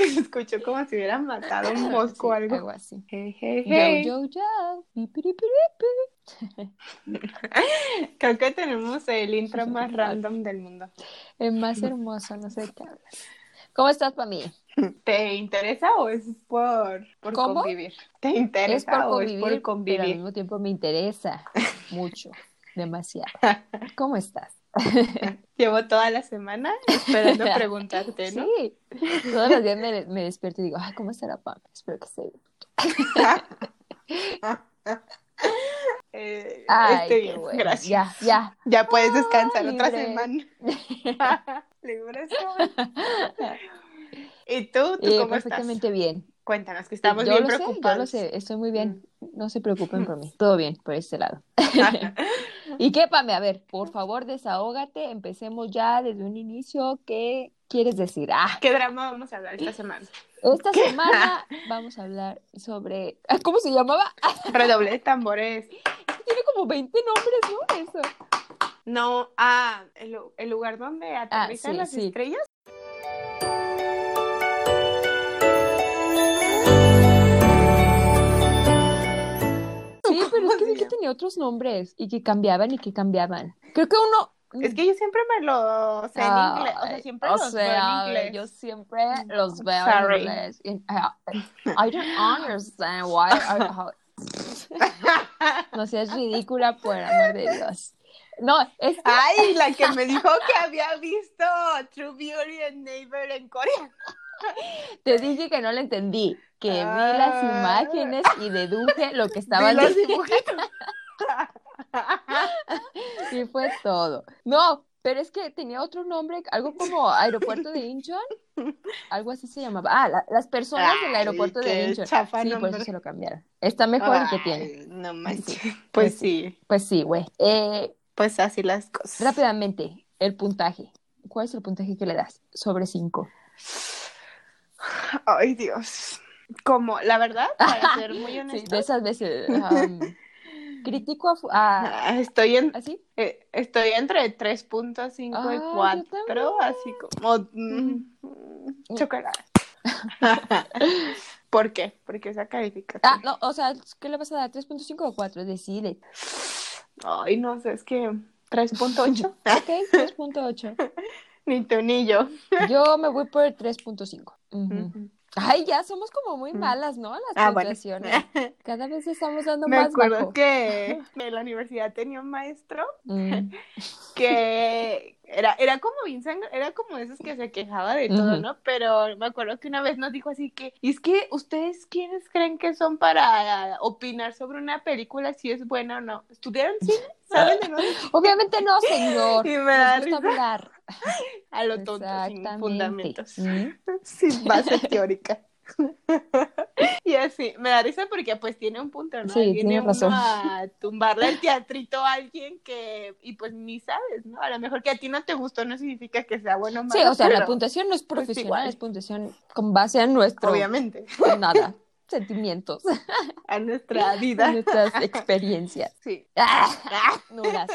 que se escuchó como si hubieran matado un mosco o Sí, algo. algo así. Hey, hey, hey. Yo, yo, yo. Creo que tenemos el intro más random del mundo. El más hermoso, no sé de qué hablas. ¿Cómo estás, Pami? ¿Te interesa o es por, por ¿Cómo? convivir? ¿Te Es interesa o convivir, es por pero al convivir? mismo tiempo me interesa mucho, demasiado. ¿Cómo estás? Llevo toda la semana esperando preguntarte, ¿no? Sí, todos los días me, me despierto y digo, ay, ¿cómo estará Pami? Espero que esté bien. Eh, Ay, qué bien, bueno. gracias. Ya, ya. Ya puedes descansar otra semana. Libre soy. ¿Y tú? ¿Tú Eh, cómo perfectamente bien. Cuéntanos, que estamos yo bien lo sé, preocupados. yo lo sé, estoy muy bien. No se preocupen por mí. Todo bien por este lado. ¿Y qué, Pame? A ver, por favor, desahógate. Empecemos ya desde un inicio. ¿Qué quieres decir? Ah, ¿Qué drama vamos a hablar esta semana? esta semana vamos a hablar sobre. ah, ¿Cómo se llamaba? Ah, Redoble de tambores. tiene como 20 nombres, ¿no? Eso. No, ah, el, lu- el lugar donde aterrizan sí, las sí. estrellas. Tenía otros nombres y que cambiaban y que cambiaban. Creo que uno. Es que yo siempre me lo sé en inglés. O sea, siempre o los sea, veo en inglés. yo siempre los veo Sorry. en inglés. Y- I, don't understand why. How- no seas ridícula, por amor de Dios. No, es que Ay, la que me dijo que había visto True Beauty and Neighbor en Corea. te dije que no lo entendí. Que vi Ah. las imágenes y deduje lo que Vi estaban los diciendo. Y fue todo. No, pero es que tenía otro nombre, algo como aeropuerto de Incheon. Algo así se llamaba. Ah, la- las personas del aeropuerto de Incheon. chafa Sí, por eso se lo cambiaron. Está mejor el que tiene. No manches. Sí. Pues Pues sí, Pues sí, güey. Eh, pues así las cosas. rápidamente, el puntaje. ¿Cuál es el puntaje que le das? Sobre 5. Ay, Dios. Como, la verdad, para ser muy Sí, honesta, de esas veces. um, critico a, a- ah, estoy en ¿Así? eh, estoy entre 3.5 Ah, y yo 4, también. así como mm, mm, chocolate. ¿Por qué? Porque esa calificación. Ah, no, o sea, ¿qué le vas a dar? ¿3.5 o 4? Decide. Ay, no sé, es que 3.8. Ok, 3.8. ni tú ni yo. Yo me voy por el 3.5. Ujú. Ujú. Ay, ya somos como muy Mm. malas, ¿no? Las Ah, bueno. Cada vez estamos dando Me más acuerdo bajo. que en la universidad tenía un maestro Mm. que era, era como sangre, era como esos que se quejaba de todo. ¿no? Pero me acuerdo que una vez nos dijo así que, y es que ustedes quiénes creen que son para opinar sobre una película si es buena o no. ¿Estudiaron cine? ¿Saben de dónde? Obviamente no, señor. Y me da gusta hablar. a lo tonto, sin fundamentos, Mm. sin base teórica. Y así, me da risa porque pues tiene un punto, ¿no? Sí, viene tienes razón. a tumbarle el teatrito a alguien que, y pues ni sabes, ¿no? A lo mejor que a ti no te gustó no significa que sea bueno o malo. Sí, o sea, la puntuación no es pues, profesional, es puntuación con base a nuestro Obviamente, nada, sentimientos, a nuestra vida. nuestras experiencias. Sí, ¡Ah! Nulas.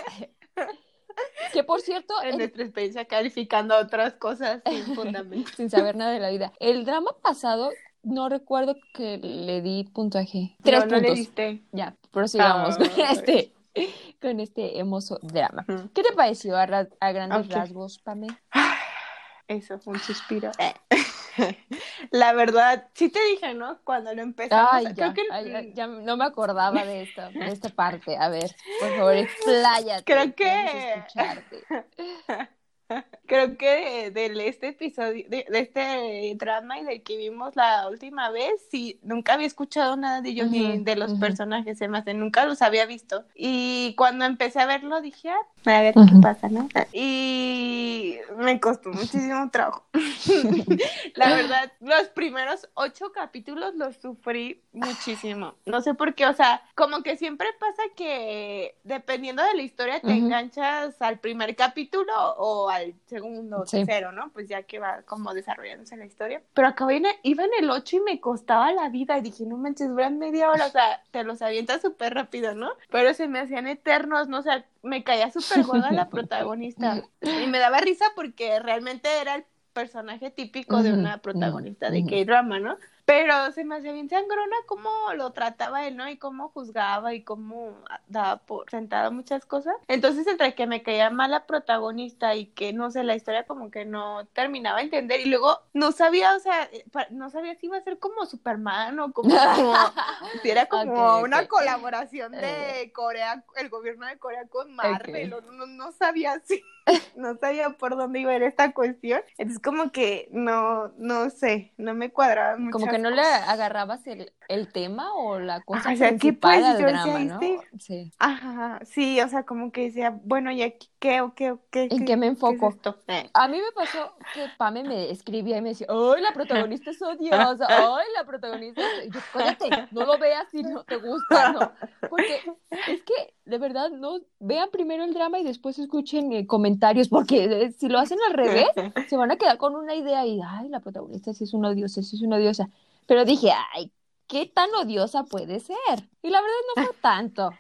Que por cierto, en en- nuestra experiencia calificando otras cosas sin fundamento. sin saber nada de la vida. El drama pasado, no recuerdo que le di puntaje. Tres No, no le puntos. diste. Ya, prosigamos con Ay. este, con este hermoso drama. ¿Qué te pareció a, ra- a grandes Ok. rasgos, Pame? Eso, un suspiro. La verdad, sí te dije, ¿no? Cuando lo empezamos. Ay, creo que ay, ya, ya no me acordaba de esta, de esta parte. A ver, por favor, expláyate. Creo que- escucharte. Creo que de, de este episodio, de, de este drama y del que vimos la última vez, sí, nunca había escuchado nada de ellos ni Ujú, de los ujú. personajes, se me hace, nunca los había visto. Y cuando empecé a verlo dije, ah, a ver Ujú. qué pasa, ¿no? Y me costó muchísimo trabajo. la verdad, los primeros ocho capítulos los sufrí muchísimo. No sé por qué, o sea, como que siempre pasa que dependiendo de la historia te enganchas al primer capítulo o al segundo Sí. tercero, ¿no? Pues ya que va como desarrollándose la historia. Pero acabé en, iba en el 8 y me costaba la vida y dije, no manches, duran media hora, o sea, te los avientas súper rápido, ¿no? Pero se me hacían eternos, ¿no? O sea, me caía súper gorda la protagonista y me daba risa porque realmente era el personaje típico de una protagonista de K-drama, ¿no? Pero se me hacía bien sangrona cómo lo trataba él, ¿no? Y cómo juzgaba y cómo daba por sentada muchas cosas. Entonces, entre que me caía mal la protagonista y que, no sé, la historia como que no terminaba de entender. Y luego no sabía, o sea, eh, no sabía si iba a ser como Superman o como, si era como una colaboración de eh. Corea, el gobierno de Corea con Marvel. no, no sabía si no sabía por dónde iba a ir esta cuestión. Entonces como que no, no sé, no me cuadraba mucho. Como que no le agarrabas el, el tema o la cosa o sea, principal pues, drama, ¿no? Sí. Ajá, sí, o sea, como que decía, bueno, ¿y aquí qué o qué o qué? ¿En qué, me enfoco? Eh. A mí me pasó que Pame me escribía y me decía, ¡ay, la protagonista es odiosa! ¡ay, la protagonista es... yo, cállate, no lo veas si no te gusta, ¿no? Porque es que, de verdad, no, vean primero el drama y después escuchen eh, comentarios, porque eh, si lo hacen al revés, se van a quedar con una idea y, ¡ay, la protagonista sí es una odiosa, sí es una odiosa! Pero dije, ¡ay, ¿qué tan odiosa puede ser? Y la verdad no fue tanto.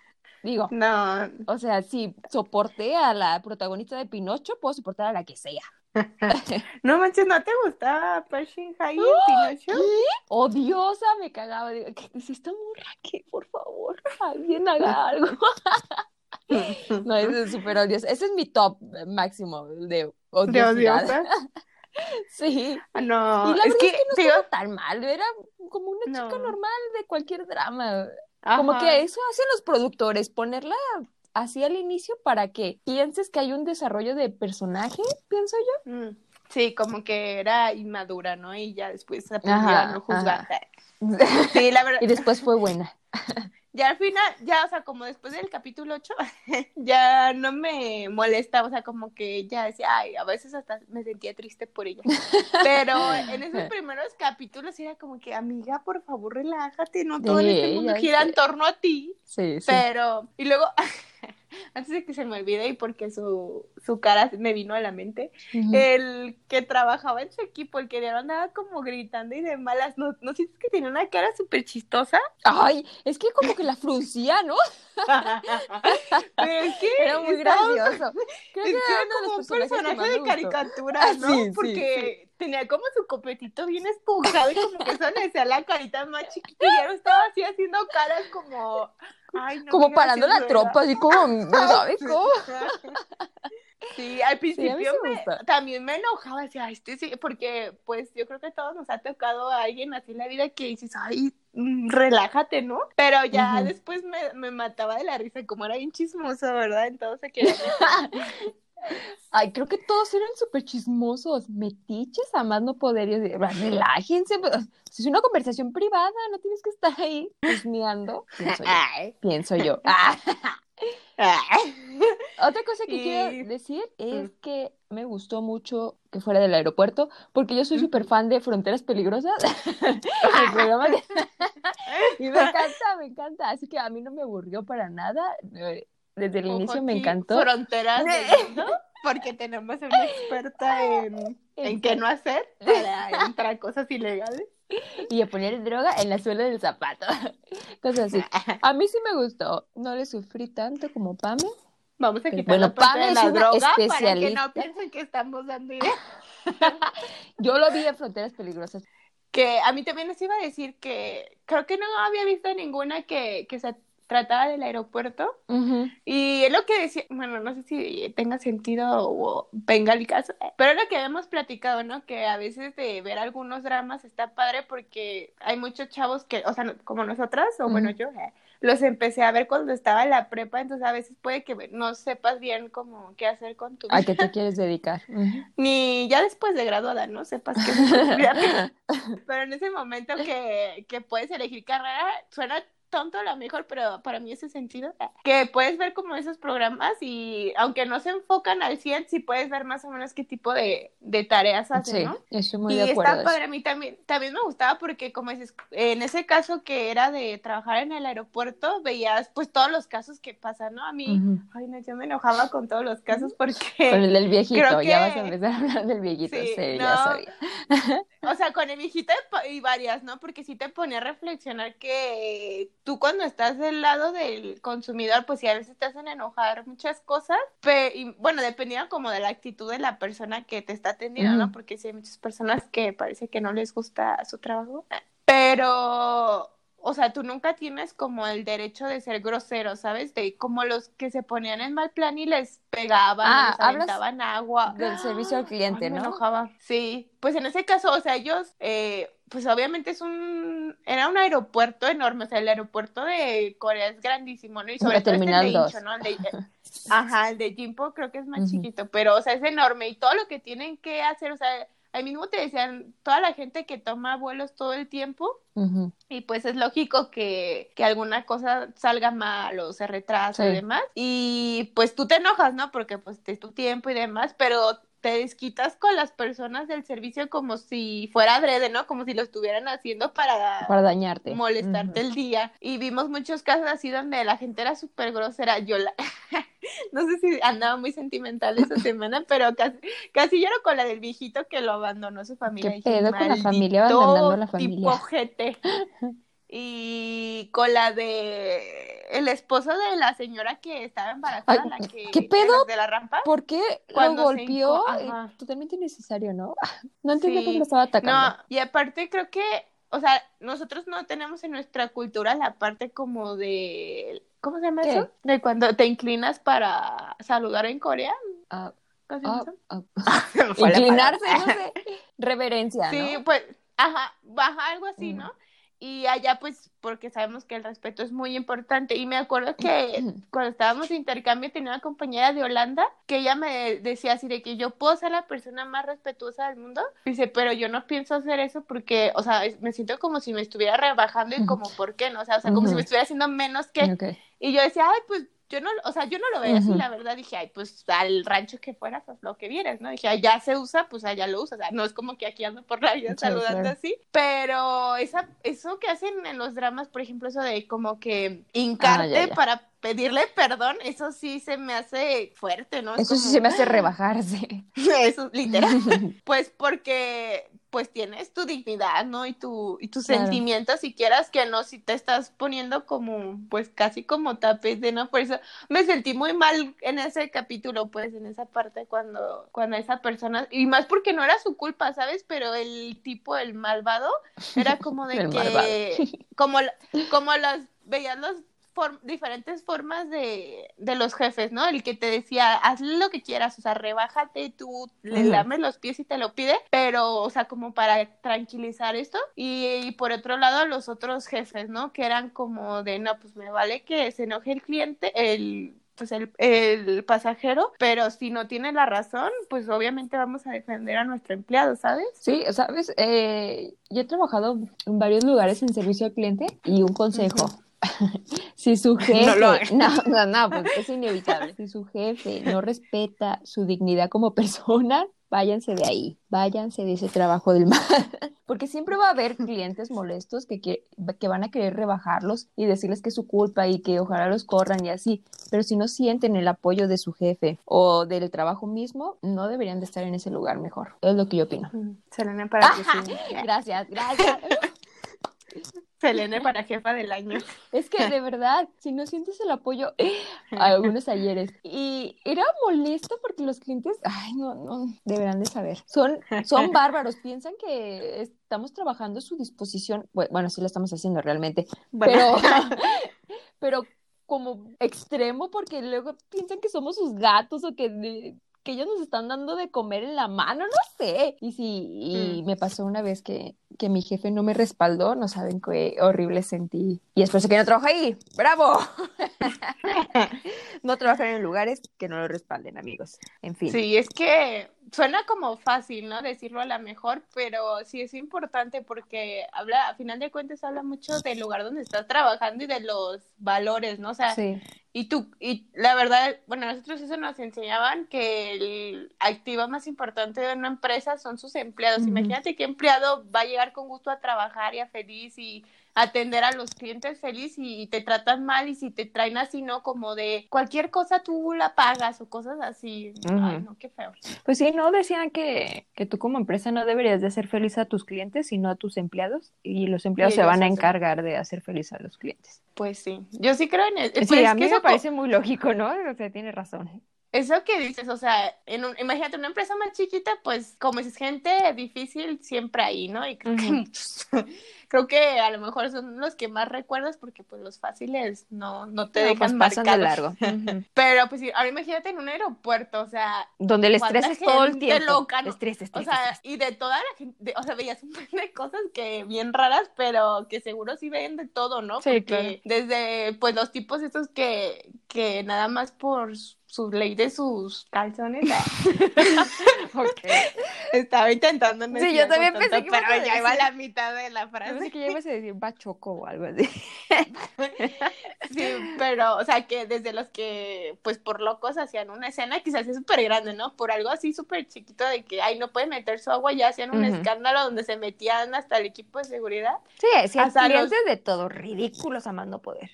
Digo, no. O sea, si soporté a la protagonista de Pinocho, puedo soportar a la que sea. no manches, ¿no te gustaba Pershing High Pinocho? ¿Qué? Odiosa, me cagaba. Digo, ¿qué es esta morra? ¿Qué? Por favor, alguien haga algo. no, es súper odiosa. Ese es mi top máximo de odiosidad. ¿De odiosa? Sí. Ah, no, y la es que, no estaba tan mal, era como una chica normal de cualquier drama. Como que eso hacen los productores, ponerla así al inicio para que pienses que hay un desarrollo de personaje, pienso yo. Mm, sí, como que era inmadura, ¿no? Y ya después aprendió a no juzgar. Sí, la verdad. Y después fue buena. ya al final, ya, o sea, como después del capítulo 8, ya no me molesta, o sea, como que ya decía, ay, a veces hasta me sentía triste por ella. Pero en esos primeros capítulos era como que, amiga, por favor, relájate, no todo en este mundo gira en torno a ti. Sí, sí. Pero, y luego, antes de que se me olvide y porque su, su cara me vino a la mente, el que trabajaba en su equipo, el que le andaba como gritando y de malas, ¿no, no sientes que tenía una cara súper chistosa? Ay, es que como que la fruncía, ¿no? es que era muy gracioso. Creo que era como un personaje de caricatura, ¿no? porque tenía como su copetito bien espujado y como que solo decía la carita más chiquita y ya estaba así haciendo caras como como parando la tropa, así como, ¿sabes cómo? Sí, al principio también me enojaba, decía, este sí, porque pues yo creo que a todos nos ha tocado a alguien así en la vida que dices, ay, mm, relájate, ¿no? Pero ya después me, me, mataba de la risa, como era bien chismoso, ¿verdad? Entonces que Ay, creo que todos eran súper chismosos, metiches, a más no poder. relájense, pues, es una conversación privada, no tienes que estar ahí husmeando. Pienso yo. Pienso yo. Otra cosa que quiero decir es mm. que me gustó mucho que fuera del aeropuerto, porque yo soy súper fan de Fronteras Peligrosas. y me encanta, me encanta. Así que a mí no me aburrió para nada. Eh, desde el inicio me encantó. Fronteras porque tenemos una experta en, en qué no hacer para entrar cosas ilegales. Y a poner droga en la suela del zapato. Cosas así. A mí sí me gustó. No le sufrí tanto como Pame. Vamos a quitar bueno, Pame la droga para que no piensen que estamos dando ideas. Yo lo vi en Fronteras Peligrosas. Que a mí también les iba a decir que creo que no había visto ninguna que, que se trataba del aeropuerto y es lo que decía, bueno, no sé si tenga sentido o venga el caso, pero es lo que habíamos platicado, ¿no? Que a veces de ver algunos dramas está padre porque hay muchos chavos que, o sea, como nosotras, o bueno, yo eh, los empecé a ver cuando estaba en la prepa, entonces a veces puede que no sepas bien cómo qué hacer con tu vida. ¿A qué te quieres dedicar? Ni ya después de graduada, ¿no? Sepas qué Pero en ese momento que, que puedes elegir carrera, suena tonto a lo mejor, pero para mí ese sentido, que puedes ver como esos programas y aunque no se enfocan al 100, sí puedes ver más o menos qué tipo de, tareas hacen, ¿no? Eso muy y de acuerdo. está padre, a mí también, también me gustaba porque como dices, en ese caso que era de trabajar en el aeropuerto, veías pues todos los casos que pasan, ¿no? A mí, ay no, yo me enojaba con todos los casos porque... Con el del viejito, ya vas a empezar a hablar del viejito, sí, ya sabía. o sea, con el viejito y varias, ¿no? Porque sí te ponía a reflexionar que tú cuando estás del lado del consumidor, pues sí, a veces te hacen enojar muchas cosas, pero, y, bueno, dependía como de la actitud de la persona que te está atendiendo, ¿no? Porque sí hay muchas personas que parece que no les gusta su trabajo, pero o sea, tú nunca tienes como el derecho de ser grosero, ¿sabes? De como los que se ponían en mal plan y les pegaban, ah, les aventaban agua. Del servicio al cliente, ¿no? Me enojaba. Sí, pues en ese caso, o sea, ellos, eh, pues obviamente es un, era un aeropuerto enorme, o sea, el aeropuersto de Corea es grandísimo, ¿no? Y sobre todo este de Incho, ¿no? El de, ajá, el de Jimpo creo que es más chiquito, pero, o sea, es enorme y todo lo que tienen que hacer, o sea, ahí mismo te decían, toda la gente que toma vuelos todo el tiempo, y pues es lógico que, que, alguna cosa salga mal o se retrasa y demás, y pues tú te enojas, ¿no? Porque pues es tu tiempo y demás, pero te desquitas con las personas del servicio como si fuera adrede, ¿no? Como si lo estuvieran haciendo para, para dañarte. Molestarte el día. Y vimos muchos casos así donde la gente era súper grosera. Yo la... no sé si andaba muy sentimental esa semana, pero casi, casi lloro con la del viejito que lo abandonó su familia. ¿Qué pedo con la familia abandonando a la familia? Tipo jete. y con la de el esposo de la señora que estaba embarazada, la que ¿qué pedo? de la rampa. ¿Por qué lo golpeó? Totalmente innecesario, ¿no? No entiendo cómo lo estaba atacando. No, y aparte creo que, o sea, nosotros no tenemos en nuestra cultura la parte como de ¿cómo se llama eso? De cuando te inclinas para saludar en Corea. Ah, ah, ah. Inclinarse, no sé. Reverencia, Sí, pues, ajá, baja algo así, ¿no? Y allá, pues, porque sabemos que el respeto es muy importante. Y me acuerdo que cuando estábamos de intercambio tenía una compañera de Holanda que ella me decía así de que yo puedo ser la persona más respetuosa del mundo. Dice, pero yo no pienso hacer eso porque, o sea, me siento como si me estuviera rebajando y como, ¿por qué no? O sea, o sea como si me estuviera haciendo menos que... Y yo decía, ay, pues yo no, o sea, yo no lo veía así, la verdad, dije, ay, pues al rancho que fueras, pues lo que vieras, ¿no? Dije, allá se usa, pues allá lo usas, o sea, no es como que aquí ando por la vida saludando así, pero esa, eso que hacen en los dramas, por ejemplo, eso de como que hincarte ah, para pedirle perdón, eso sí se me hace fuerte, ¿no? Eso sí se me hace rebajarse. eso, literal. pues porque pues tienes tu dignidad, ¿no? Y tu y tus sentimientos, si quieras que no, si te estás poniendo como, pues casi como tapete, de no, por eso me sentí muy mal en ese capítulo, pues en esa parte cuando, cuando esa persona, y más porque no era su culpa, ¿sabes? Pero el tipo, el malvado, era como de que, como, como las, veías los diferentes formas de, de, los jefes, ¿no? El que te decía, haz lo que quieras, o sea, rebájate, tú le lames los pies y te lo pide, pero, o sea, como para tranquilizar esto. Y, por otro lado, los otros jefes, ¿no? Que eran como de, no, pues me vale que se enoje el cliente, el pues el, el, pasajero, pero si no tiene la razón, pues obviamente vamos a defender a nuestro empleado, ¿sabes? Sí, sabes, eh, yo he trabajado en varios lugares en servicio al cliente y un consejo, si su jefe, no, no, no, pues es inevitable. Si su jefe no respeta su dignidad como persona, váyanse de ahí, váyanse de ese trabajo del mal. Porque siempre va a haber clientes molestos que, que, que, van a querer rebajarlos y decirles que es su culpa y que ojalá los corran y así. Pero si no sienten el apoyo de su jefe o del trabajo mismo, no deberían de estar en ese lugar mejor. Es lo que yo opino. Selena, para sí. Gracias, gracias. Selene para jefa del año. Es que de verdad, si no sientes el apoyo a algunos ayeres. Y era molesto porque los clientes, ay, no, no, deberán de saber. Son, son bárbaros, piensan que estamos trabajando a su disposición. Bueno, sí lo estamos haciendo realmente. Pero, pero como extremo porque luego piensan que somos sus gatos o que que ellos nos están dando de comer en la mano, no sé. Y sí, y mm. me pasó una vez que, que mi jefe no me respaldó, no saben qué horrible sentí. Y después que no trabajo ahí, ¡bravo! no trabajar en lugares que no lo respalden, amigos. En fin. Sí, es que suena como fácil, ¿no? Decirlo a la mejor, pero sí es importante porque habla, a final de cuentas habla mucho del lugar donde estás trabajando y de los valores, ¿no? O sea, sí. Y tú, y la verdad, bueno, nosotros eso nos enseñaban que el activo más importante de una empresa son sus empleados. Imagínate qué empleado va a llegar con gusto a trabajar y a feliz y atender a los clientes feliz y, te tratan mal y si te traen así, ¿no? Como de cualquier cosa tú la pagas o cosas así. Ay, no, qué feo. Pues sí, ¿no? Decían que, que tú como empresa no deberías de hacer feliz a tus clientes, sino a tus empleados y los empleados se van a encargar de hacer feliz a los clientes. Pues sí, yo sí creo en eso. Sí, pues a mí me parece muy lógico, ¿no? O sea, tiene razón. Eso que dices, o sea, en un, imagínate una empresa más chiquita, pues como es gente difícil siempre ahí, ¿no? Y creo, que, creo que a lo mejor son los que más recuerdas porque pues los fáciles no, no te dejan pues, pasan de largo. Pero pues ahora imagínate en un aeropuerto, o sea, donde el estrés es todo el tiempo. Loca, estrés, estrés, o sea, y de toda la gente, o sea, veías un montón de cosas que bien raras, pero que seguro sí ven de todo, ¿no? Sí, claro. desde pues los tipos estos que que nada más por su ley de sus calzones. okay. Estaba intentando no Sí, yo también pensé que pero ya iba a la mitad de la frase. Pensé que ya ibas a decir bachoco o algo así. sí, pero, o sea, que desde los que, pues por locos hacían una escena, quizás es súper grande, ¿no? Por algo así súper chiquito de que, ay, no puede meter su agua, ya hacían un escándalo donde se metían hasta el equipo de seguridad. Sí, sí, hasta clientes de todo, ridículos amando poder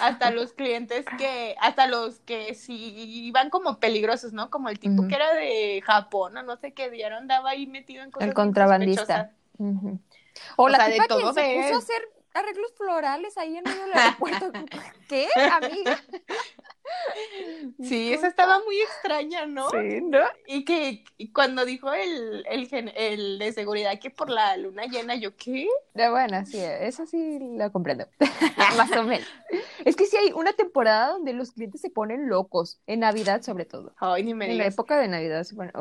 hasta los clientes que, hasta los que sí iban como peligrosos, ¿no? Como el tipo que era de Japón, o no sé qué dieron, daba ahí metido en cosas El contrabandista. O, la tipa de todo se puso a hacer arreglos florales ahí en medio del aeropuerto. ¿Qué, amiga? Sí, esa estaba muy extraña, ¿no? Sí, ¿no? Y que cuando dijo el, el, el, de seguridad que por la luna llena, yo, ¿qué? De bueno, sí, eso sí lo comprendo. Más o menos. Es que sí hay una temporada donde los clientes se ponen locos, en Navidad sobre todo. Ay, ni me En la época de Navidad se ponen,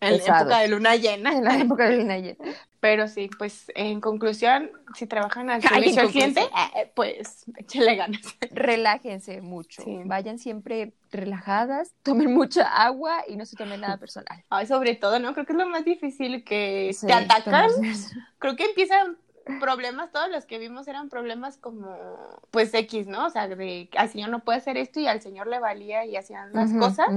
en la época de luna llena. En la época de luna llena. Pero sí, pues en conclusión, si trabajan al servicio al cliente, eh, pues échale ganas. Relájense mucho. Vayan siempre relajadas, tomen mucha agua y no se tomen nada personal. Ay, sobre todo, ¿no? Creo que es lo más difícil que te atacan. Creo que empiezan problemas, todos los que vimos eran problemas como, pues X, ¿no? O sea, de al señor no puede hacer esto y al señor le valía y hacían las cosas.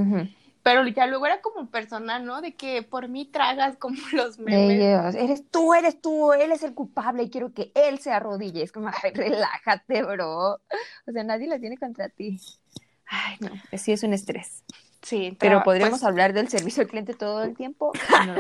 Pero ya luego era como personal, ¿no? De que por mí tragas como los memes. eres tú, eres tú, él es el culpable y quiero que él se arrodille. Es como, ay, relájate, bro. O sea, nadie la tiene contra ti. Ay, no, sí es un estrés. Sí, pero, podríamos pues hablar del servicio al cliente todo el tiempo. No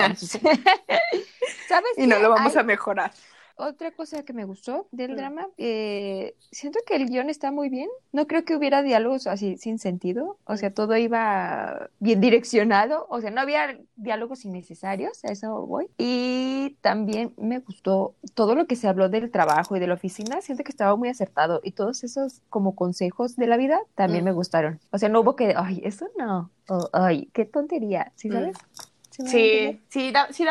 ¿Sabes? Y no lo vamos a mejorar otra cosa que me gustó del mm. drama, eh, siento que el guion está muy bien. No creo que hubiera diálogos así sin sentido. O sea, todo iba bien direccionado. O sea, no había diálogos innecesarios, a eso voy. Y también me gustó todo lo que se habló del trabajo y de la oficina. Siento que estaba muy acertado. Y todos esos como consejos de la vida también mm. me gustaron. O sea, no hubo que, ay, eso no. ay, qué tontería. ¿Sí mm. Sabes? Sí, sí, sí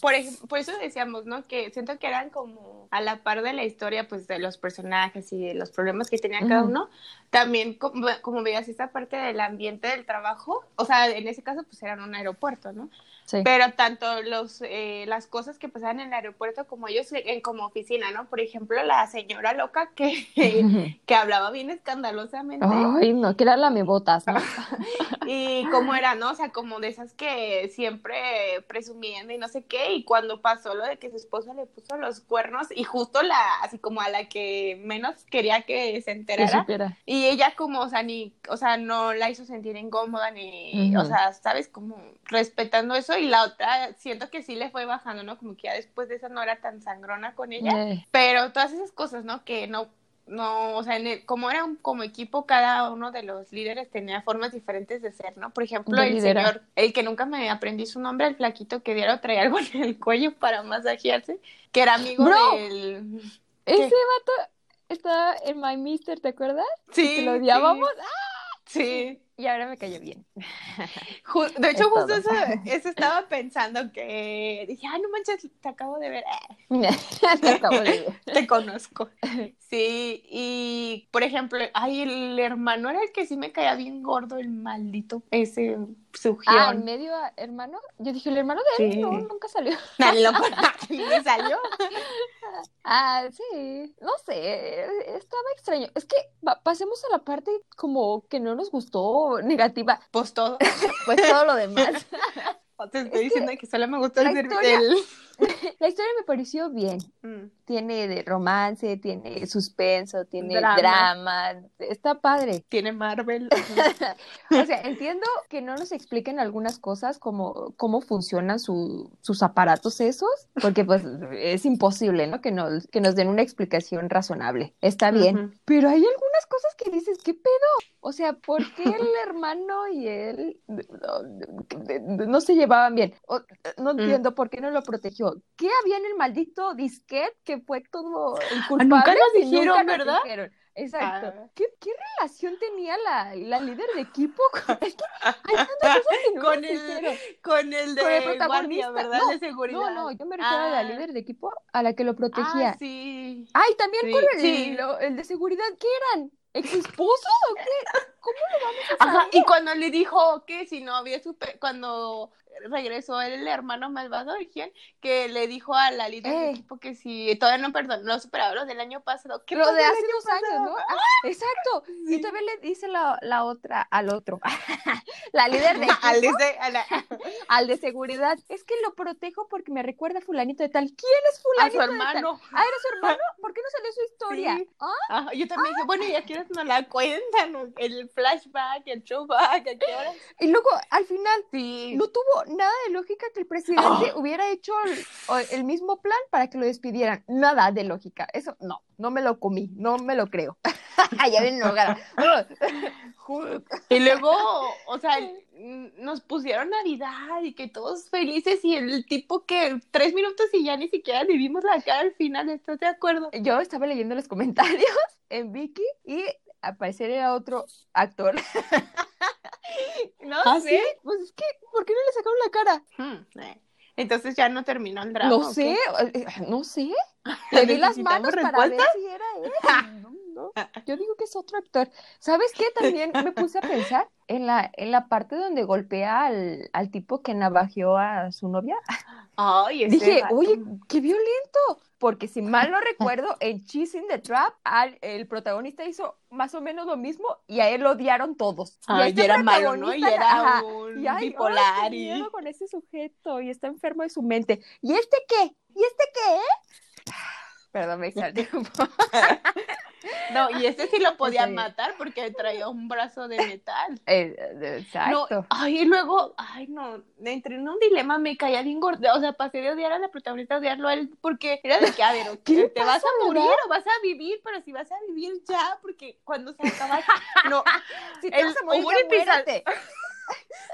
por, por eso decíamos, ¿no? Que siento que eran como a la par de la historia, pues, de los personajes y de los problemas que tenían cada uno, también como, como veías esta parte del ambiente del trabajo, o sea, en ese caso, pues, eran un aeropuerto, ¿no? Pero tanto los, eh, las cosas que pasaban en el aeropuerto como ellos en como oficina, ¿no? Por ejemplo, la señora loca que, que hablaba bien escandalosamente. Ay, no, que era la me botas, ¿no? y cómo era, ¿no? O sea, como de esas que siempre presumiendo y no sé qué, y cuando pasó lo de que su esposa le puso los cuernos y justo la, así como a la que menos quería que se enterara. y ella como, o sea, ni, o sea, no la hizo sentir incómoda ni, o sea, ¿sabes? Como respetando eso y la otra siento que sí le fue bajando, ¿no? Como que ya después de eso no era tan sangrona con ella, eh. pero todas esas cosas, ¿no? Que no no, o sea, como era un, como equipo, cada uno de los líderes tenía formas diferentes de ser, ¿no? Por ejemplo, el señor, el que nunca me aprendí su nombre, el flaquito que diario traía algo en el cuello para masajearse, que era amigo del... Ese vato estaba en My Mister, ¿te acuerdas? Sí. Que lo odiábamos. ¡Ah! Sí. Y ahora me cayó bien. de hecho, justo eso, eso, estaba pensando que dije, ay, no manches, te acabo de ver. te acabo de ver. te conozco. Sí, y por ejemplo, ay, el hermano era el que sí me caía bien gordo, el maldito, ese sugión. Ah, ¿en medio hermano? Yo dije, el hermano de él no, nunca salió. ¿Me salió? ah, sí, no sé, estaba extraño. Es que pasemos a la parte como que no nos gustó negativa. Pues todo. pues todo lo demás. Te estoy diciendo que, solo me gusta la el, historia- el- La historia me pareció bien. Mm. Tiene de romance, tiene suspenso, tiene Drama. drama. Está padre. Tiene Marvel. O sea, entiendo que no nos expliquen algunas cosas como cómo funcionan su- sus aparatos esos, porque pues es imposible, ¿no? Que nos, que nos den una explicación razonable. Está bien. Pero hay algunas cosas que dices, ¿qué pedo? O sea, ¿por qué el hermano y él no, no se llevaban bien? O- no entiendo por qué no lo protegió. ¿Qué había en el maldito disquete que fue todo el culpable? nunca nos dijeron, nunca nos ¿verdad? dijeron? Exacto. Ah. ¿Qué, qué relación tenía la, la líder de equipo con, es que hay tantas cosas que no Con nos el-. Con el de Con el guardia, protagonista. ¿verdad? No, de seguridad. No, no, yo me refiero a la Ah. líder de equipo a la que lo protegía. Ah, sí. Ay, también Sí, con el, sí. lo- el de seguridad, ¿qué eran? ¿Ex esposos o qué? ¿Cómo lo vamos a Ajá, saber? y cuando le dijo que si no había supe cuando regresó el hermano malvado. Que le dijo a la líder Eh. del equipo que si todavía no perdón, no superaba lo del año pasado. ¿Qué Lo de hace dos años? ¿no? Ah, exacto. Sí. Y todavía le dice la, la otra al otro, la líder de Al de- a la- al de seguridad. Es que lo protejo porque me recuerda a fulanito de tal. ¿Quién es a fulanito su de tal? hermano. Ah, era su hermano. ¿Por qué no salió su historia? Sí. ¿Ah? Yo también dije, bueno, ya quieres nos la cuentan, el flashback, el showback, ¿a qué hora? Y luego, al final, Sí. no tuvo nada de lógica que el presidente hubiera hecho el, mismo plan para que lo despidieran. Nada de lógica. Eso no, no me lo comí, no me lo creo. ya ven. Y luego, o sea, nos pusieron Navidad y que todos felices y el tipo que tres minutos y ya ni siquiera le vimos la cara al final, ¿estás de acuerdo? Yo estaba leyendo los comentarios en Vicky y al parecer era otro actor. no ¿Ah, sé, sí? pues es que, ¿por qué no le sacaron la cara? Hmm, eh. Entonces ya no terminó el drama. No ¿o sé, qué? eh, no sé. Le di las ¿Necesitamos manos para ver si era él. No, no. Yo digo que es otro actor. ¿Sabes qué? También me puse a pensar en la, en la parte donde golpea al, al tipo que navajeó a su novia. Ay, Dije, vato. oye, qué violento. Porque si mal no recuerdo, en Cheese in the Trap, al- el protagonista hizo más o menos lo mismo y a él lo odiaron todos. Y Ay, este y era malo, ¿no? Y era ajá, un y ay, bipolar y... con ese sujeto y está enfermo de su mente. ¿Y este qué? ¿Y este qué? Perdón, me exalté un poco. No, y ese sí lo podía Sí. matar porque traía un brazo de metal. Eh, exacto. No, ay, y luego, ay, no, me entré en un dilema, me caía bien gorda, o sea, pasé de odiar a la protagonista odiarlo a él, porque era de que, a ver, ¿Qué le ¿te vas a morir verdad? o vas a vivir? Pero si vas a vivir ya, porque cuando se acaba, no, si te el- vas a morir, muérete.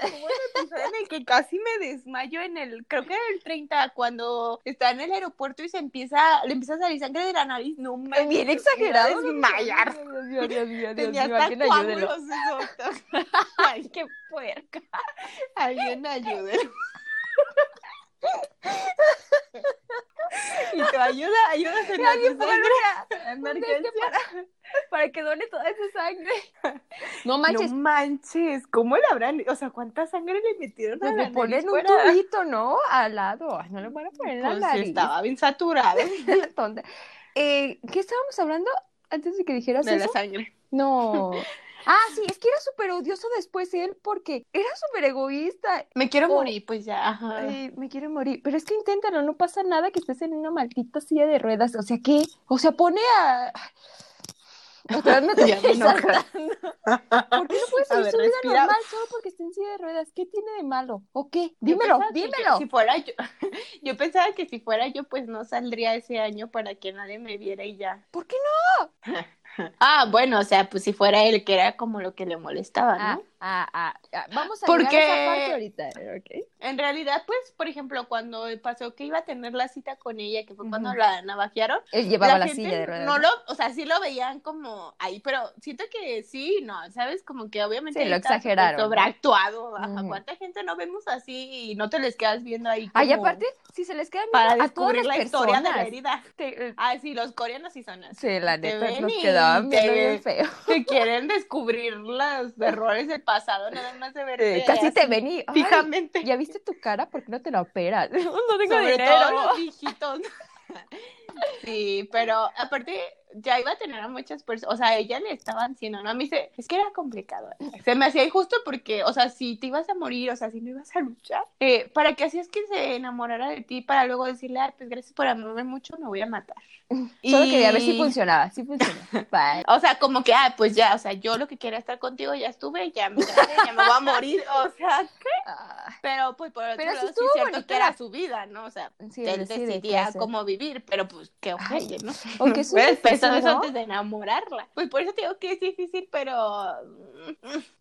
Hubo un episodio en el que casi me desmayo en el, creo que era el 30, cuando está en el aeropuerto y se empieza, le empieza a salir sangre de la nariz, no, Bien me a exagerado. desmayar. Dios Dios Dios Tenía mío, hasta alguien ayúdelo. coágulos. Ay, Qué puerca. Alguien ayude. y te ayuda, ayudas en la sangre. este para, para que done toda esa sangre. No manches, No manches, ¿cómo le habrán? O sea, ¿cuánta sangre le metieron a pues la le ponen nariz un tubito, ¿no? Al lado. Ay, No le van a poner en la Pues nariz. estaba bien saturado Tonta. Eh, ¿Qué estábamos hablando antes de que dijeras de la eso? sangre. No. Ah, sí, es que era súper odioso después él porque era súper egoísta. Me quiero Oh. morir, pues ya. Ajá. Ay, me quiero morir. Pero es que inténtalo, no pasa nada que estés en una maldita silla de ruedas. O sea, ¿qué? O sea, pone a. Otra vez me estoy. ¿Por qué no hacer ver, su vida respira. normal solo porque esté en silla de ruedas? ¿Qué tiene de malo? ¿O qué? Dímelo, dímelo. Si fuera yo, yo pensaba que si fuera yo, pues no saldría ese año para que nadie me viera y ya. ¿Por qué Ah, bueno, o sea, pues si fuera él, que era como lo que le molestaba, ¿no? Ah, ah, ah, ah, Vamos a Porque- llegar a esa parte ahorita, ¿ok? En realidad, pues, por ejemplo, cuando pasó que iba a tener la cita con ella, que fue cuando Ujú. la navajearon, Él llevaba la, gente silla de ruedas. no lo, o sea, sí lo veían como ahí, pero siento que sí, no, ¿sabes? Como que obviamente Sí, lo exageraron. Sobreactuado, ajá, Ujú. ¿cuánta gente no vemos así y no te les quedas viendo ahí como Ay, aparte, si se les queda para viendo a todas descubrir las la historia de la herida? Te- eh, Ah, sí, los coreanos sí son así. Sí, la Te neta, nos quedaban te- bien feo. Que quieren descubrir los errores del pasado, nada más de verte Eh, casi te así, ven y, ay, fijamente. ¿ya viste tu cara? ¿Por qué no te la operas? No tengo Sobre dinero. todo los viejitos. Sí, pero aparte, ya iba a tener a muchas personas, o sea, a ella le estaban diciendo, ¿no? A mí se, es que era complicado, se me hacía injusto porque, o sea, si te ibas a morir, o sea, si no ibas a luchar, eh, ¿para qué hacías que se enamorara de ti para luego decirle, ay, pues gracias por amarme mucho, me voy a matar? Solo quería ver si funcionaba, si funciona. Bye. O sea, como que, ah, pues ya, o sea, yo lo que quería estar contigo ya estuve, ya me grabé, ya me voy a morir, o sea, ¿qué? Ah, Pero pues por otro Pero lado sí es cierto que era su vida, ¿no? O sea, sí, él decidía cómo vivir, pero pues qué ojete, ¿no? O que es eso ¿no? antes de enamorarla. Pues por eso te digo que es difícil, pero...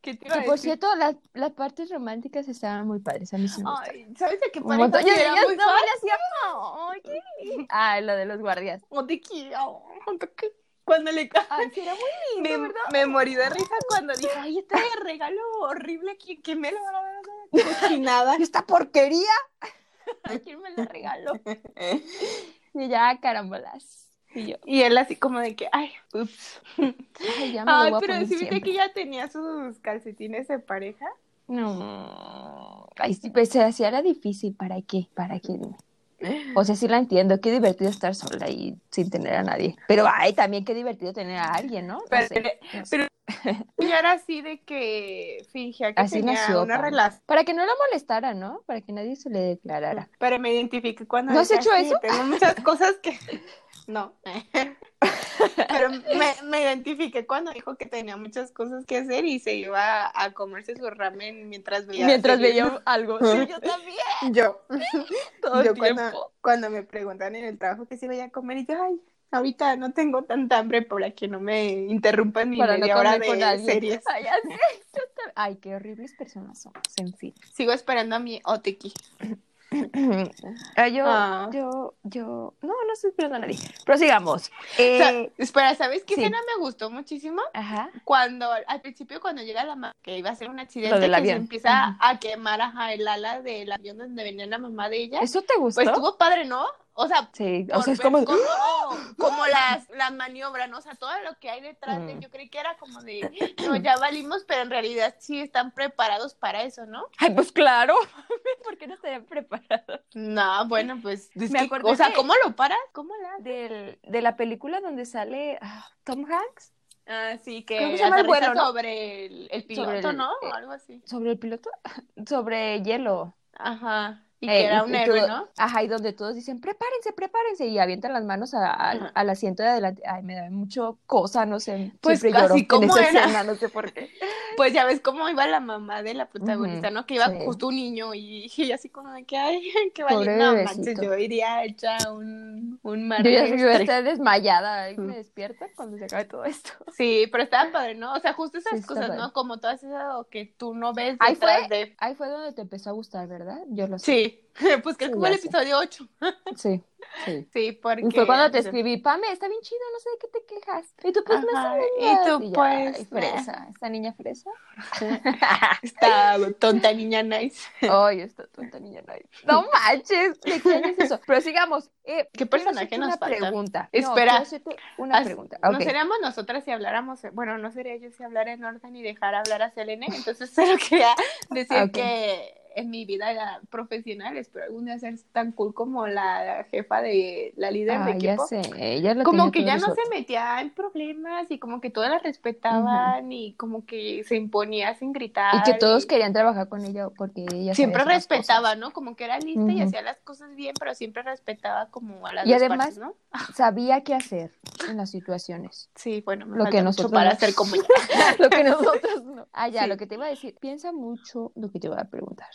¿Qué te iba a Que por decir? cierto, las, las partes románticas estaban muy padres, a mí sí me. Ay, ¿sabes de qué Un pareja montón. Yo- era yo muy estaba fan? así, ay, qué lindo. Ah, lo de los guardias. O te quiero, o te quiero. Cuando le Ay, sí, era muy lindo, me, ¿verdad? me morí de risa cuando dijo, ay, este regalo horrible, ¿quién, quién me lo va a dar? ¡Esta porquería! ¿A quién me la regaló? Y ya, carambolas. Y yo, Y él así como de que, ay, ups. ay, ya me Ay, pero que ya tenía sus calcetines de pareja. No. Ay, sí, pues se hacía era difícil. ¿Para qué? ¿Para qué? O sea, sí la entiendo. Qué divertido estar sola y sin tener a nadie. Pero, ay, también qué divertido tener a alguien, ¿no? No Pero- sé, no sé. pero- Y era así de que fingía que Así tenía nació, una relación. Para que no la molestara, ¿no? Para que nadie se le declarara. Pero me identifiqué cuando. ¿No has hecho "Sí, eso? Tengo muchas cosas que. No. Pero me, me identifiqué cuando dijo que tenía muchas cosas que hacer y se iba a comerse su ramen mientras veía. Mientras series. veía algo. Sí, yo también. Yo. Todo yo el cuando, tiempo. cuando me preguntan en el trabajo que si voy a comer y yo, ay, ahorita no tengo tanta hambre para que no me interrumpan mi Para no media hora con de series. Ay, qué horribles personas somos, en fin. Sigo esperando a mi oteki. Ah, yo, Ah. yo, yo, no, no estoy esperando a nadie. Prosigamos. O sea, Eh, espera, ¿sabes qué sí. escena me gustó muchísimo? ajá. Cuando al principio cuando llega la mamá que iba a ser un accidente del que avión. se empieza Ajá. a quemar ajá, el ala del avión donde venía la mamá de ella. ¿Eso te gustó? Pues estuvo padre, ¿no? O sea, Sí, o sea, es como... cómo, como las, las maniobras, ¿no? O sea, todo lo que hay detrás de, yo creí que era como de, no, ya valimos, pero en realidad sí están preparados para eso, ¿no? Ay, pues claro. ¿Por qué no estarían preparados? No, bueno, pues, es Me que, o sea, ¿cómo lo paras? ¿Cómo la Del, de la película donde sale ah, Tom Hanks Ah, sí, que ¿Cómo se llama el aterriza vuelo, no? sobre el, el piloto, Sobre el- ¿no? O algo así. sobre el piloto, sobre hielo. Ajá. Y Eh, que era y- un y héroe, todo- ¿no? Ajá, y donde todos dicen, prepárense, prepárense, y avientan las manos a- al asiento de adelante. Ay, me da mucho cosa, no sé. Pues siempre lloro en como esa era. escena, no sé por qué. Pues ya ves cómo iba la mamá de la protagonista, ¿no? Que iba sí. justo un niño y, y así como de que, ay, qué valiente. No manches, yo iría hecha un, un mar Yo yo desmayada y me despierta cuando se acabe todo esto. Sí, pero estaba padre, ¿no? O sea, justo esas Sí, cosas. ¿no? Como todas esas que tú no ves Ahí fue. de... Ahí fue donde te empezó a gustar, ¿verdad? Yo lo sé. Sí, pues creo que fue el episodio 8. Sí, sí. Sí, porque... Y fue cuando te escribí, Pame, está bien chido, no sé de qué te quejas. Y tú, pues, Ajá, más y tú, ya, pues, fresa, esta niña fresa. Esta tonta niña nice. Ay, esta tonta niña hay. No manches, ¿de quién es eso? Pero sigamos. Eh, ¿Qué personaje nos una falta? pregunta. Espera. No, una As- pregunta. No seríamos nosotras si habláramos, bueno, no sería yo si hablara en orden y dejar hablar a Selene, entonces solo quería decir Ah, ok. que en mi vida profesional espero algún día ser tan cool como la jefa de la líder de Ah, ya equipo. sé, ella Como que ya no se metía en problemas y como que todas la respetaban y como que se imponía sin gritar. Y que todos y querían trabajar con ella porque ella siempre hacer respetaba. ¿no? Como que era lista y hacía las cosas bien, pero siempre respetaba como a las Y dos además- partes, ¿no? Sabía qué hacer en las situaciones. Sí, bueno, me Lo que mucho nosotros para no. ser como lo que nosotros no. Ah, ya, Sí. lo que te iba a decir. Piensa mucho lo que te voy a preguntar.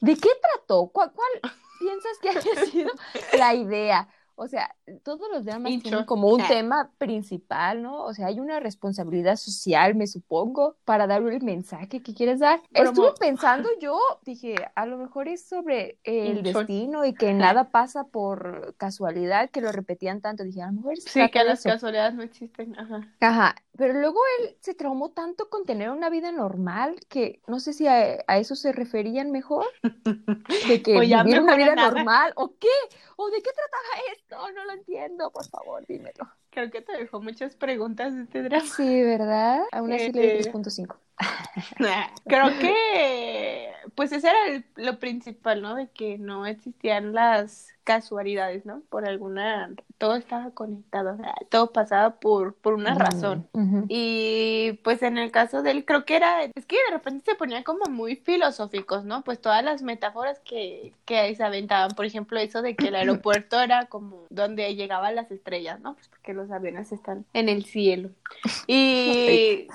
¿De qué trató? ¿Cuál, cuál piensas que haya sido la idea? O sea, todos los dramas Intro. tienen como un tema principal, ¿no? O sea, hay una responsabilidad social, me supongo, para dar el mensaje que quieres dar. Promo- Estuve pensando yo, dije, a lo mejor es sobre el destino y que nada pasa por casualidad, que lo repetían tanto. Dije, a lo mejor se Sí, que de las eso. casualidades no existen. Ajá. Ajá, pero luego él se traumó tanto con tener una vida normal que no sé si a, a eso se referían mejor, de que O ya vivir una vida nada. normal, o qué, o de qué trataba esto, no lo entiendo, por favor, dímelo. Creo que te dejó muchas preguntas de este drama. Sí, ¿verdad? Aún así le doy Eh, 3.5. Creo que pues ese era lo principal, ¿no? De que no existían las casualidades, ¿no? Por alguna, todo estaba conectado, todo pasaba por, por una razón. Y pues en el caso de él, creo que era, es que de repente se ponían como muy filosóficos, ¿no? Pues todas las metáforas que, que se aventaban, por ejemplo, eso de que el aeropuerto era como donde llegaban las estrellas, ¿no? Pues porque los aviones están en el cielo. Y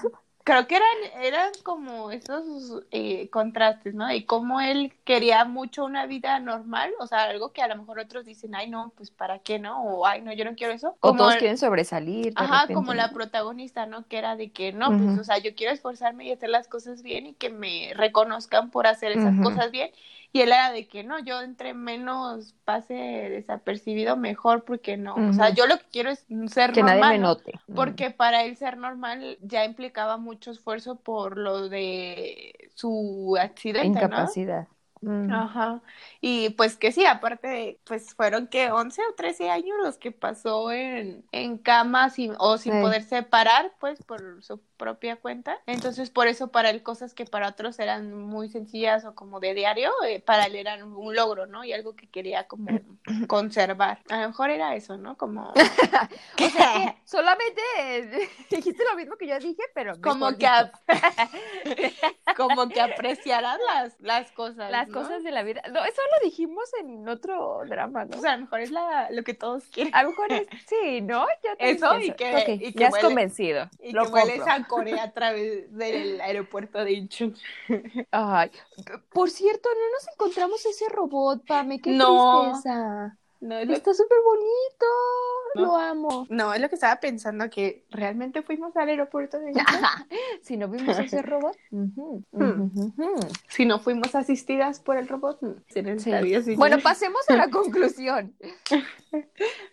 creo que eran, eran como esos eh, contrastes, ¿no? Y cómo él quería mucho una vida normal, o sea, algo que a lo mejor otros dicen, ay, no, pues para qué, ¿no? O ay, no, yo no quiero eso. o todos quieren sobresalir. Ajá, como la protagonista, ¿no? Que era de que, no, pues, o sea, yo quiero esforzarme y hacer las cosas bien y que me reconozcan por hacer esas cosas bien y él era de que no, yo entre menos pase desapercibido mejor porque no, o sea, yo lo que quiero es ser que normal. nadie me note. Porque para él ser normal ya implicaba mucho esfuerzo por lo de su accidente, Incapacidad. Ajá. Y pues que sí, aparte, pues fueron que 11 o 13 años los que pasó en, en cama sin, o sin poder separar, pues por su propia cuenta. Entonces, por eso para él cosas que para otros eran muy sencillas o como de diario, eh, para él eran un logro, ¿no? Y algo que quería como conservar. A lo mejor era eso, ¿no? Como... o sea, solamente dijiste lo mismo que yo dije, pero... Como que, como que apreciarás las, las cosas. Las cosas de la vida. No, eso lo dijimos en otro drama, ¿no? O sea, a lo mejor es la, lo que todos quieren. A lo mejor es, sí, ¿no? Yo eso y que, y que, has convencido. Y lo que hueles a Corea a través del aeropuerto de Incheon. Ay, por cierto, no nos encontramos ese robot, Pame, qué no. tristeza. No, Está súper bonito, lo amo. No, es lo que estaba pensando, que realmente fuimos al aeropuerto de Si no vimos ese robot. Si no fuimos asistidas por el robot. Sí. Bueno, pasemos a la conclusión.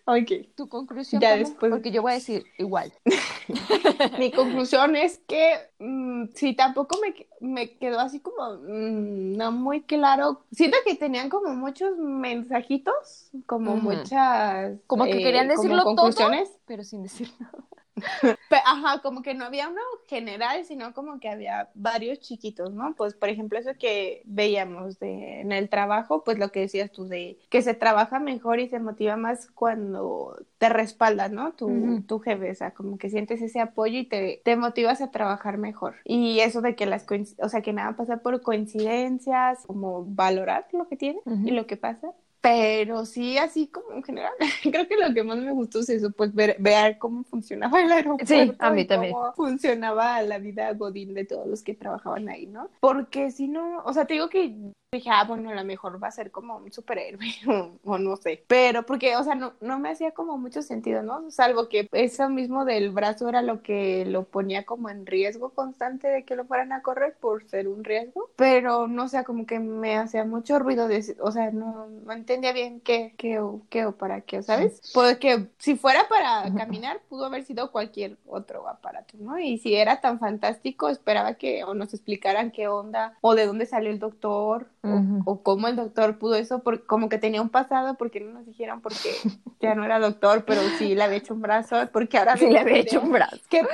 ok. Tu conclusión, ya después... porque yo voy a decir igual. Mi conclusión es que mm, si tampoco me, me quedó así como mm, no muy claro. Siento que tenían como muchos mensajitos, como muchas... Como que querían eh, decirlo todo, pero sin decir nada. Ajá, como que no había uno general, sino como que había varios chiquitos, ¿no? Pues, por ejemplo, eso que veíamos de, en el trabajo, pues lo que decías tú de que se trabaja mejor y se motiva más cuando te respaldas, ¿no? Tu, tu jefe, o sea, como que sientes ese apoyo y te, te motivas a trabajar mejor. Y eso de que las, o sea, que nada pasa por coincidencias, como valorar lo que tiene y lo que pasa pero sí, así como en general, creo que lo que más me gustó es eso, pues ver, ver cómo funcionaba el aeropuerto. Sí, a mí también. Cómo funcionaba la vida godín de todos los que trabajaban ahí, ¿no? Porque si no, o sea, te digo que dije, ah, bueno, a lo mejor va a ser como un superhéroe o, no sé. Pero porque, o sea, no, no me hacía como mucho sentido, ¿no? Salvo que eso mismo del brazo era lo que lo ponía como en riesgo constante de que lo fueran a correr por ser un riesgo. Pero no sé, como que me hacía mucho ruido, de, o sea, no, no entendía bien qué, qué, o, qué o para qué, ¿sabes? Porque si fuera para caminar, pudo haber sido cualquier otro aparato, ¿no? Y si era tan fantástico, esperaba que o nos explicaran qué onda o de dónde salió el doctor o, cómo el doctor pudo eso, por, como que tenía un pasado, porque no nos dijeron porque ya no era doctor, pero sí le había hecho un brazo, porque ahora sí le había hecho un brazo. ¿Qué,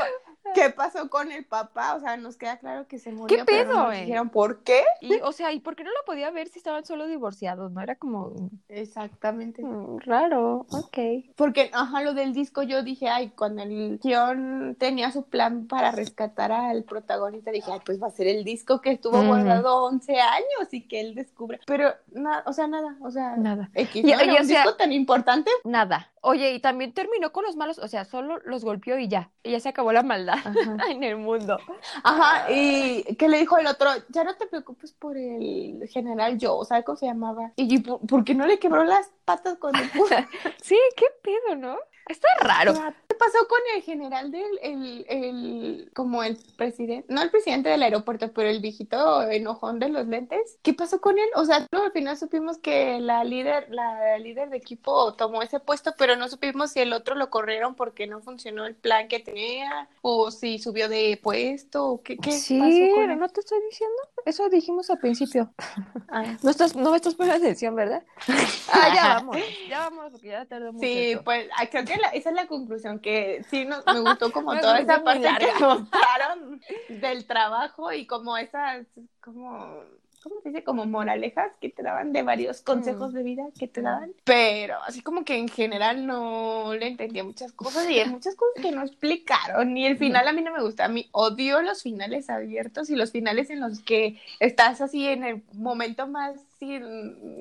¿Qué pasó con el papá? O sea, nos queda claro que se murió. ¿Qué pedo, pero dijeron por qué. Y, o sea, ¿y por qué no lo podía ver si estaban solo divorciados? No era como. Exactamente. Mm, raro, ok. Porque, ajá, lo del disco yo dije, ay, cuando el guion tenía su plan para rescatar al protagonista, dije, ay, pues va a ser el disco que estuvo guardado 11 años y que él descubre. Pero, nada, o sea, nada, o sea, nada. X, y, un disco tan importante. Nada. Oye, y también terminó con los malos, o sea, solo los golpeó y ya, y ya se acabó la maldad en el mundo. Ajá, y que le dijo el otro, ya no te preocupes por el general Joe, ¿sabes cómo se llamaba? Y ¿por, qué no le quebró las patas el sí, qué pedo, ¿no? Está raro. ¿Qué pasó con el general del, el, el, como el presidente, no el presidente del aeropuerto, pero el viejito enojón de los lentes? ¿Qué pasó con él? O sea, al final supimos que la líder, la líder de equipo tomó ese puesto, pero no supimos si el otro lo corrieron porque no funcionó el plan que tenía, o si subió de puesto, o qué, qué sí, pasó no te estoy diciendo. Eso dijimos al principio. Ah. No, estás, no me estás poniendo atención, ¿verdad? ah, ya vamos, ya vamos, porque ya tardó mucho. Sí, pues creo que esa es la conclusión, que sí nos, me gustó como toda esa parte que mostraron del trabajo y como esas, como ¿cómo se dice? Como moralejas que te daban de varios consejos de vida que te daban. Pero así como que en general no le entendía muchas cosas y hay muchas cosas que no explicaron. Y el final a mí no me gusta. A mí odio los finales abiertos y los finales en los que estás así en el momento más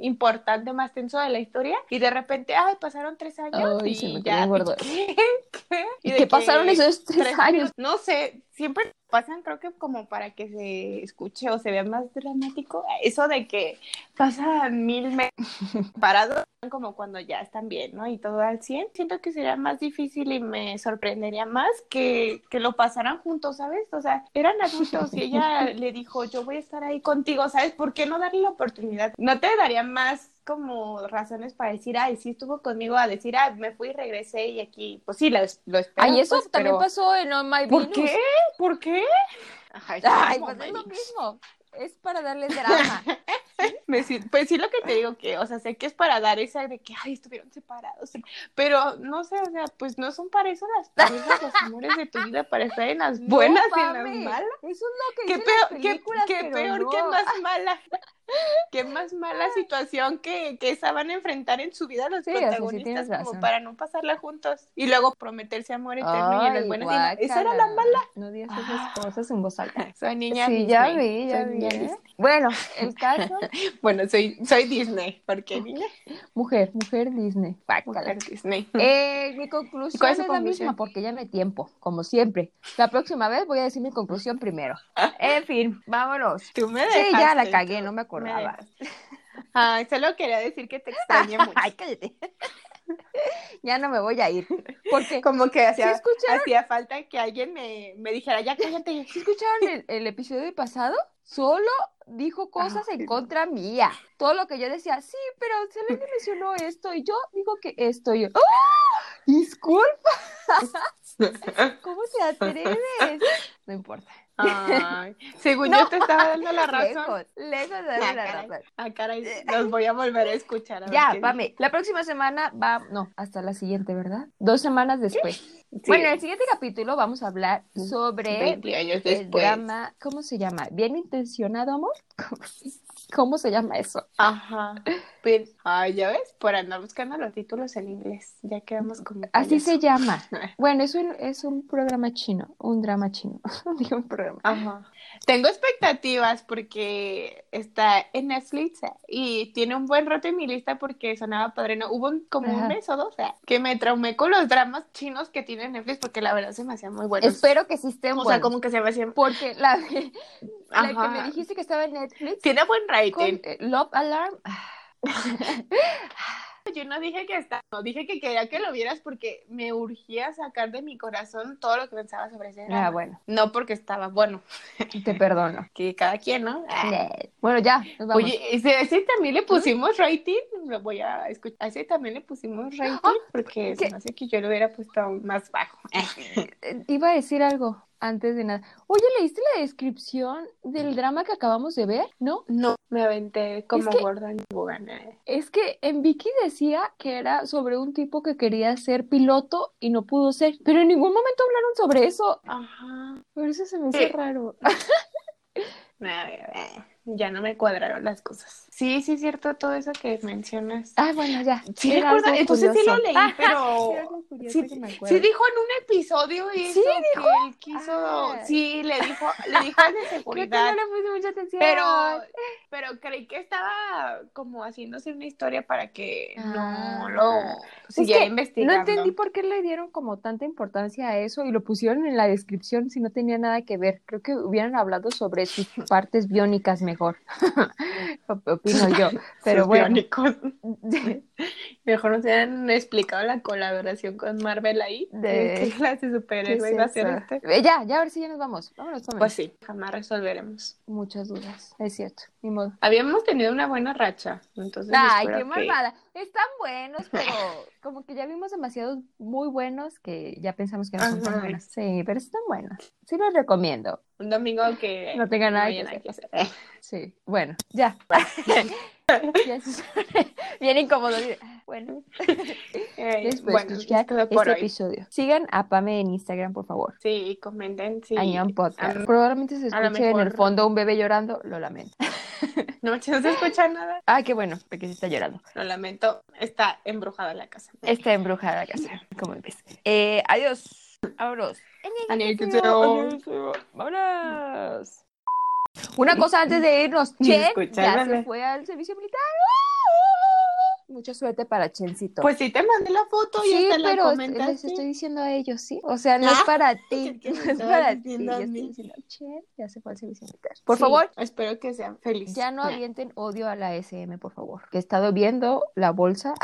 importante, más tenso de la historia y de repente, ay, pasaron tres años Ay, y se me ya. ¿Qué? ¿Qué? ¿Y de qué pasaron esos tres años? No sé, siempre pasan, creo que como para que se escuche o se vea más dramático, eso de que pasan mil meses parados, como cuando ya están bien, ¿no? Y todo al 100, siento que sería más difícil y me sorprendería más que, que lo pasaran juntos, ¿sabes? O sea, eran adultos y ella le dijo, yo voy a estar ahí contigo, ¿sabes? ¿Por qué no darle la oportunidad? ¿No te daría más como razones para decir, ay, sí estuvo conmigo, a decir, ah, me fui y regresé y aquí, pues sí, lo, lo espero. Ay, eso pues, también pero- pasó en On My ¿Por Venus. qué? ¿Por qué? Ay, Ay, ¿cómo pues es lo mismo. Es para darle drama. me pues sí lo que te digo que, o sea, sé que es para dar esa de que, ay, estuvieron separados, pero no sé, o sea, pues no son para eso las parejas, los amores de tu vida, para estar en las buenas y en las malas. Eso es lo que Qué peor, qué, qué peor, no. qué más mala, qué más mala situación que, que esa van a enfrentar en su vida los Sí, o sea, sí protagonistas como para no pasarla juntos y luego prometerse amor eterno y en las buenas las- Esa era la guácala. mala. No digas esas cosas en voz alta. Soy niña Sí, ya Disney, vi, ya soy vi. ¿eh? Bueno, el caso, Bueno, soy, soy Disney, porque niña, mujer, mujer Disney. Mujer Disney. Eh, mi conclusión ¿Cuál es es su la conclusión? misma porque ya me tiempo, como siempre. La próxima vez voy a decir mi conclusión primero. En fin, vámonos. Tú me Sí, ya la cagué, no me acordaba. Ay, solo quería decir que te extrañé mucho. Ay, cállate. ya no me voy a ir. Porque Como que hacía, hacía falta que alguien me, me dijera, ya cállate. ¿Sí escucharon el, el episodio pasado? Solo dijo cosas Ah, en sí. contra mía. Todo lo que yo decía, sí, pero Selene mencionó esto y yo digo que esto. Y yo, ¡Oh! Disculpa, ¿cómo te atreves? No importa. Ay, según No. yo te estaba dando la razón. Lejos, lejos de Ah, la caray. razón. Ah, caray, los voy a volver a escuchar. a Ya, Pame, la próxima semana va, no, hasta la siguiente, ¿verdad? Dos semanas después. Sí, Bueno, en el siguiente capítulo vamos a hablar sobre 20 años el después. drama, ¿cómo se llama? ¿Bien intencionado, amor? ¿Cómo, se llama eso? Ajá. Pero, ay, ya ves, por andar buscando los títulos en inglés. Ya quedamos como. Así se llama. Bueno, es un, es un programa chino, un drama chino. Digo un programa. Ajá. Tengo expectativas porque está en Netflix y tiene un buen rato en mi lista porque sonaba padre. No, hubo un- como Ajá. un mes o dos eh, que me traumé con los dramas chinos que tiene Netflix porque la verdad se me hacían muy buenos. Espero que sí estén o sea, como que se me hacían. Porque la, la que Ajá. me dijiste que estaba en Netflix Tiene buen con rating. eh, Love Alarm. Yo no dije que está, no dije que quería que lo vieras porque me urgía sacar de mi corazón todo lo que pensaba sobre ese drama. Ah, bueno, No porque estaba bueno, te perdono. que cada quien, ¿no? Ah. Bueno, ya, nos vamos. Oye, ese, ese también le pusimos rating, lo voy a escuchar. Ese también le pusimos rating porque se ¿qué? me hace que yo lo hubiera puesto aún más bajo. Iba a decir algo antes de nada. Oye, ¿leíste la descripción del drama que acabamos de ver? ¿No? No, me aventé como Es que- gorda en tobogán, eh. Es que en Vicky decía que era sobre un tipo que quería ser piloto y no pudo ser, pero en ningún momento hablaron sobre eso. Ajá. Por eso se me hizo Sí. raro. A ver, eh, Ya no me cuadraron las cosas. Sí, sí es cierto todo eso que mencionas. Ah, bueno, ya. Sí, algo entonces sí lo leí, pero sí, que me sí dijo en un episodio eso ¿Sí que él quiso, Ah. sí, le dijo, le dijo al de Creo que seguridad, no le puse mucha atención. pero, pero creí que estaba como haciéndose una historia para que Ah. no lo Es siguiera investigando. No entendí por qué le dieron como tanta importancia a eso y lo pusieron en la descripción si no tenía nada que ver. Creo que hubieran hablado sobre sus partes biónicas mejor. Op- Opino yo. Pero bueno. Mejor nos hubieran explicado la colaboración con Marvel ahí. De- ¿Qué, clase de ¿Qué superhéroe iba a ser este? Ya, ya, a ver si ya nos vamos. Vámonos, vámonos. Pues sí, jamás resolveremos. Muchas dudas. Es cierto. Ni modo. Habíamos tenido una buena racha, entonces Ay, qué que- malvada. Están buenos, pero como que ya vimos demasiados muy buenos que ya pensamos que no son tan buenos. Sí, pero están buenos. Sí los recomiendo. un domingo que No tenga nada que hacer. que hacer. Sí, bueno, ya. Bien incómodo. Bueno, eh, después de bueno, es todo por este hoy. episodio. Sigan a Pame en Instagram, por favor. Sí, comenten, sí. Añón Podcast. Probablemente se escuche en el fondo un bebé llorando, lo lamento. No, no se escucha nada. Ah, qué bueno, porque sí está llorando. Lo lamento, está embrujada la casa. Está embrujada la casa, como ves. Eh, adiós. Vámonos. Annyeonghaseyo. Vámonos. Una cosa antes de irnos. Chen ya se fue al servicio militar. Mucha suerte para Chencito. Pues sí te mandé la foto y sí, la pero comentaste. les estoy diciendo a ellos, ¿sí? O sea, no es Ah, para ti, no es para ti. Yo estoy diciendo, Chen ya se fue al servicio militar. Por Sí, favor, Espero que sean felices. ya no avienten odio a la SM, por favor. Que he estado viendo la bolsa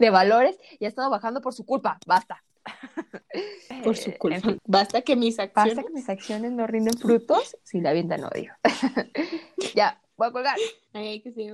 de valores y ha estado bajando por su culpa. Basta. Por eh, su culpa. Basta, que mis acciones... basta que mis acciones no rinden frutos si la vida no dio. ya, voy a colgar. Ay, que se...